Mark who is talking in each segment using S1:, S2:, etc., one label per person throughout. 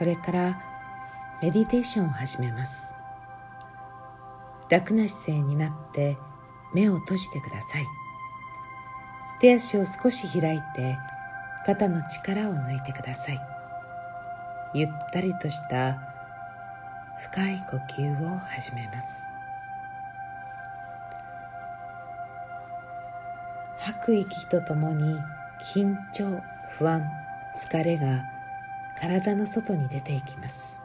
S1: これからメディテーションを始めます。楽な姿勢になって目を閉じてください。手足を少し開いて肩の力を抜いてください。ゆったりとした深い呼吸を始めます。吐く息とともに緊張不安疲れが体の外に出ていきます。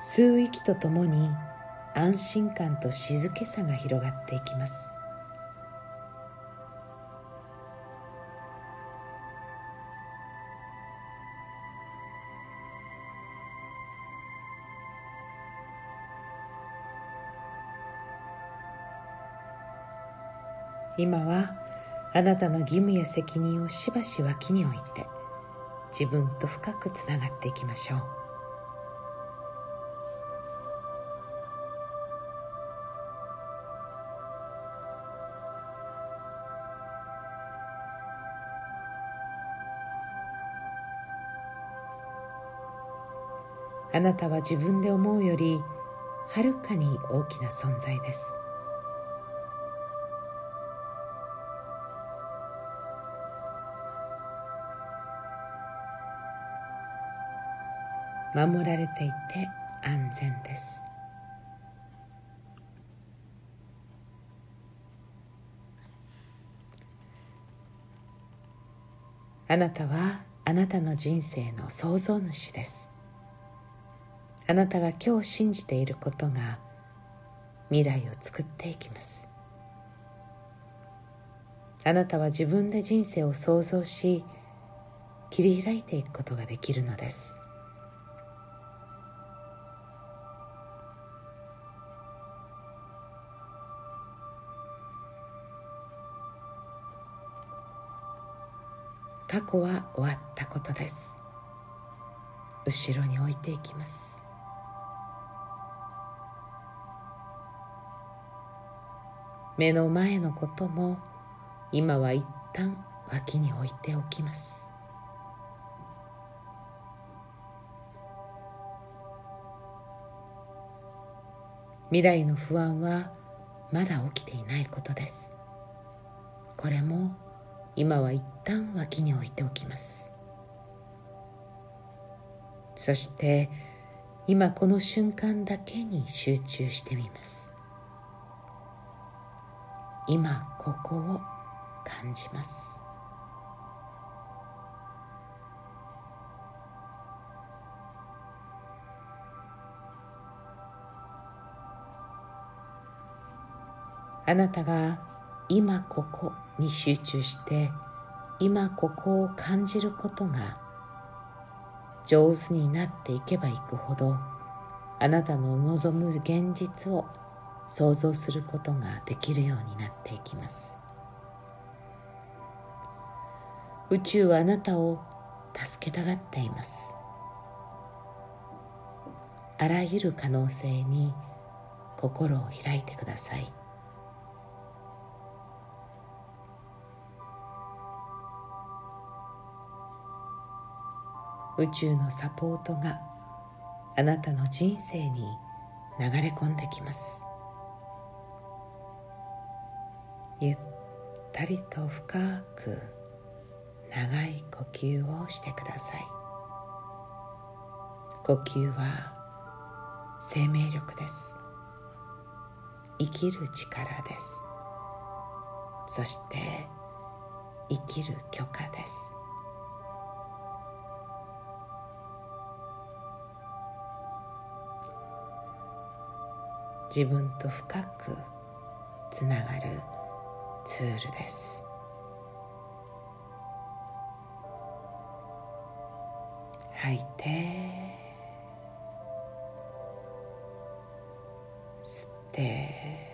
S1: 吸う息とともに安心感と静けさが広がっていきます。今はあなたの義務や責任をしばし脇に置いて自分と深くつながっていきましょう。あなたは自分で思うよりはるかに大きな存在です。守られていて安全です。あなたはあなたの人生の創造主です。あなたが今日信じていることが未来を作っていきます。あなたは自分で人生を創造し切り開いていくことができるのです。過去は終わったことです。後ろに置いていきます。目の前のことも今は一旦脇に置いておきます。未来の不安はまだ起きていないことです。これも今は一旦脇に置いておきます。そして今この瞬間だけに集中してみます。今ここを感じます。あなたが今ここに集中して今ここを感じることが上手になっていけばいくほどあなたの望む現実を想像することができるようになっていきます。宇宙はあなたを助けたがっています。あらゆる可能性に心を開いてください。宇宙のサポートがあなたの人生に流れ込んできます。ゆったりと深く長い呼吸をしてください。呼吸は生命力です。生きる力です。そして生きる許可です。自分と深くつながるツールです。吐いて吸って。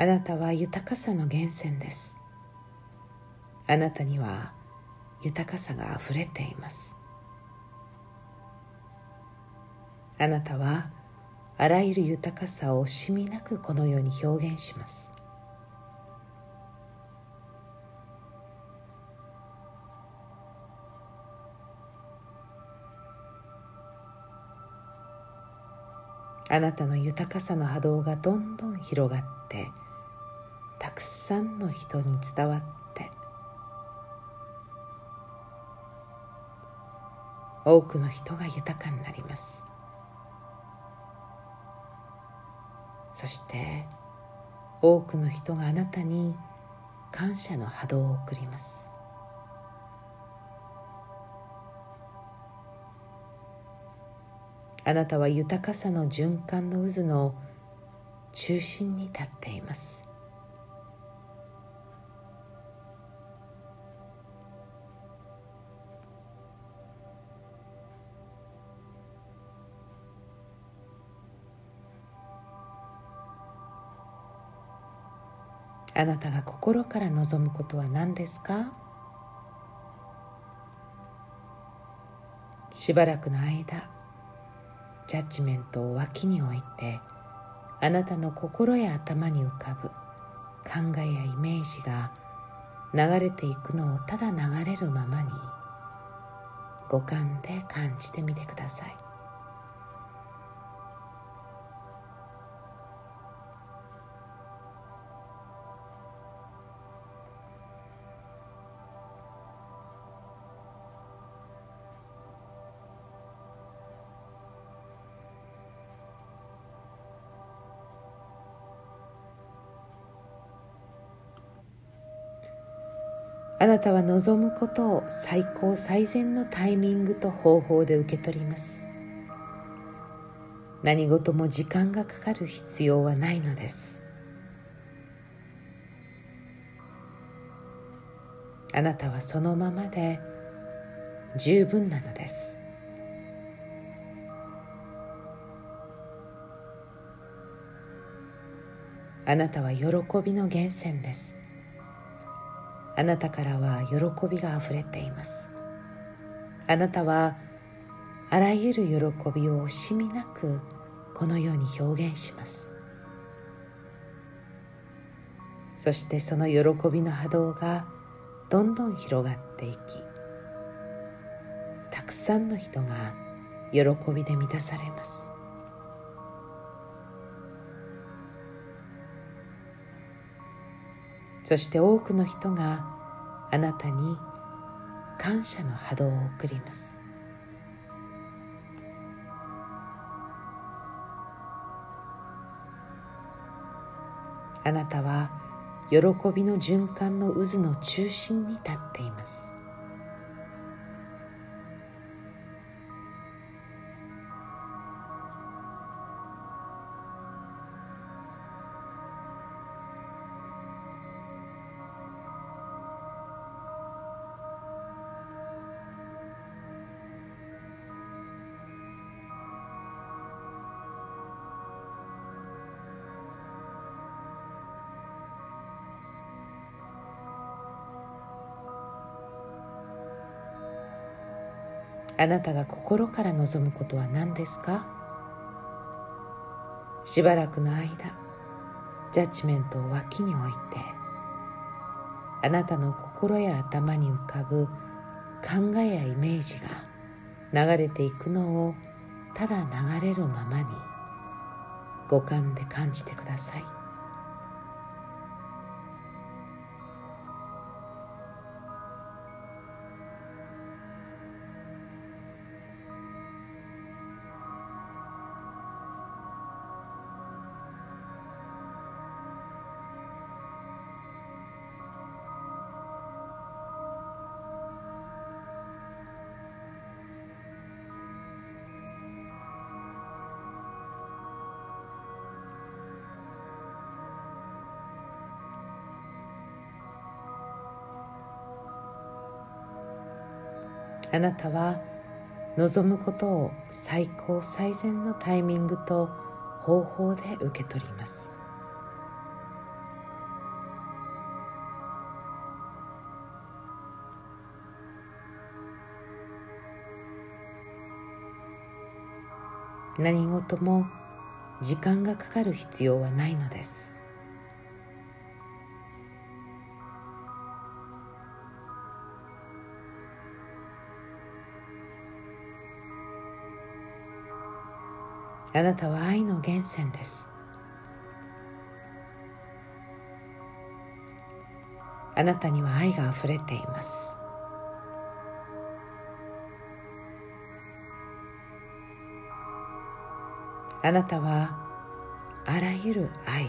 S1: あなたは豊かさの源泉です。あなたには豊かさがあふれています。あなたはあらゆる豊かさを惜しみなくこの世に表現します。あなたの豊かさの波動がどんどん広がってたくさんの人に伝わって多くの人が豊かになります。そして多くの人があなたに感謝の波動を送ります。あなたは豊かさの循環の渦の中心に立っています。あなたが心から望むことは何ですか？しばらくの間ジャッジメントを脇に置いてあなたの心や頭に浮かぶ考えやイメージが流れていくのをただ流れるままに五感で感じてみてください。あなたは望むことを最高最善のタイミングと方法で受け取ります。何事も時間がかかる必要はないのです。あなたはそのままで十分なのです。あなたは喜びの源泉です。あなたからは喜びがあふれています。あなたはあらゆる喜びを惜しみなくこのように表現します。そしてその喜びの波動がどんどん広がっていきたくさんの人が喜びで満たされます。そして多くの人があなたに感謝の波動を送ります。あなたは喜びの循環の渦の中心に立っています。あなたが心から望むことは何ですか？しばらくの間ジャッジメントを脇に置いてあなたの心や頭に浮かぶ考えやイメージが流れていくのをただ流れるままに五感で感じてください。あなたは望むことを最高最善のタイミングと方法で受け取ります。何事も時間がかかる必要はないのです。あなたは愛の源泉です。あなたには愛があふれています。あなたはあらゆる愛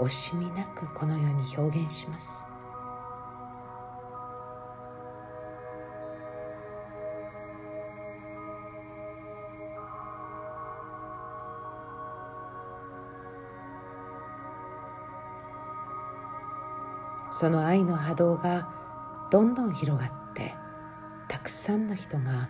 S1: を惜しみなくこの世に表現します。その愛の波動がどんどん広がってたくさんの人が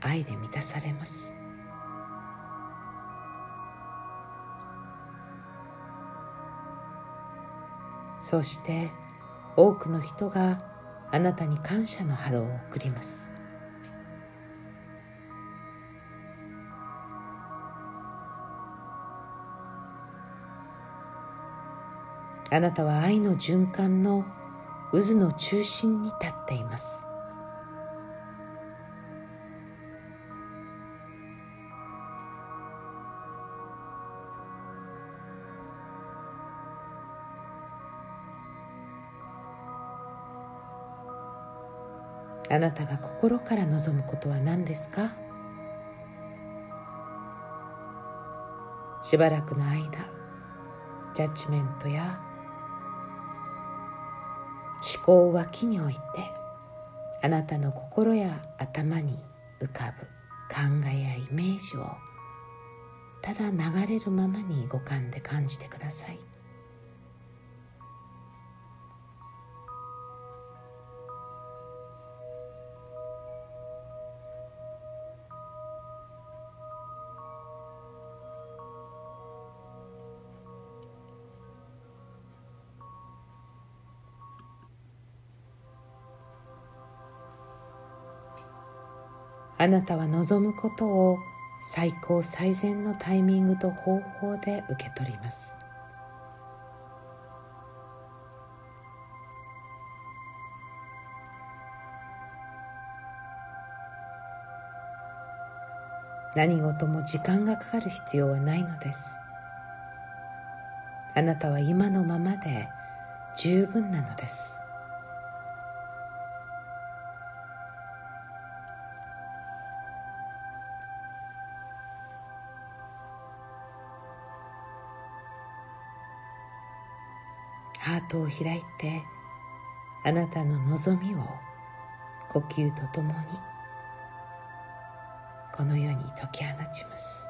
S1: 愛で満たされます。そして多くの人があなたに感謝の波動を送ります。あなたは愛の循環の渦の中心に立っています。あなたが心から望むことは何ですか？しばらくの間ジャッジメントや思考は木においてあなたの心や頭に浮かぶ考えやイメージをただ流れるままに五感で感じてください。あなたは望むことを最高最善のタイミングと方法で受け取ります。何事も時間がかかる必要はないのです。あなたは今のままで十分なのです。トを開いてあなたの望みを呼吸とともにこの世に解き放ちます。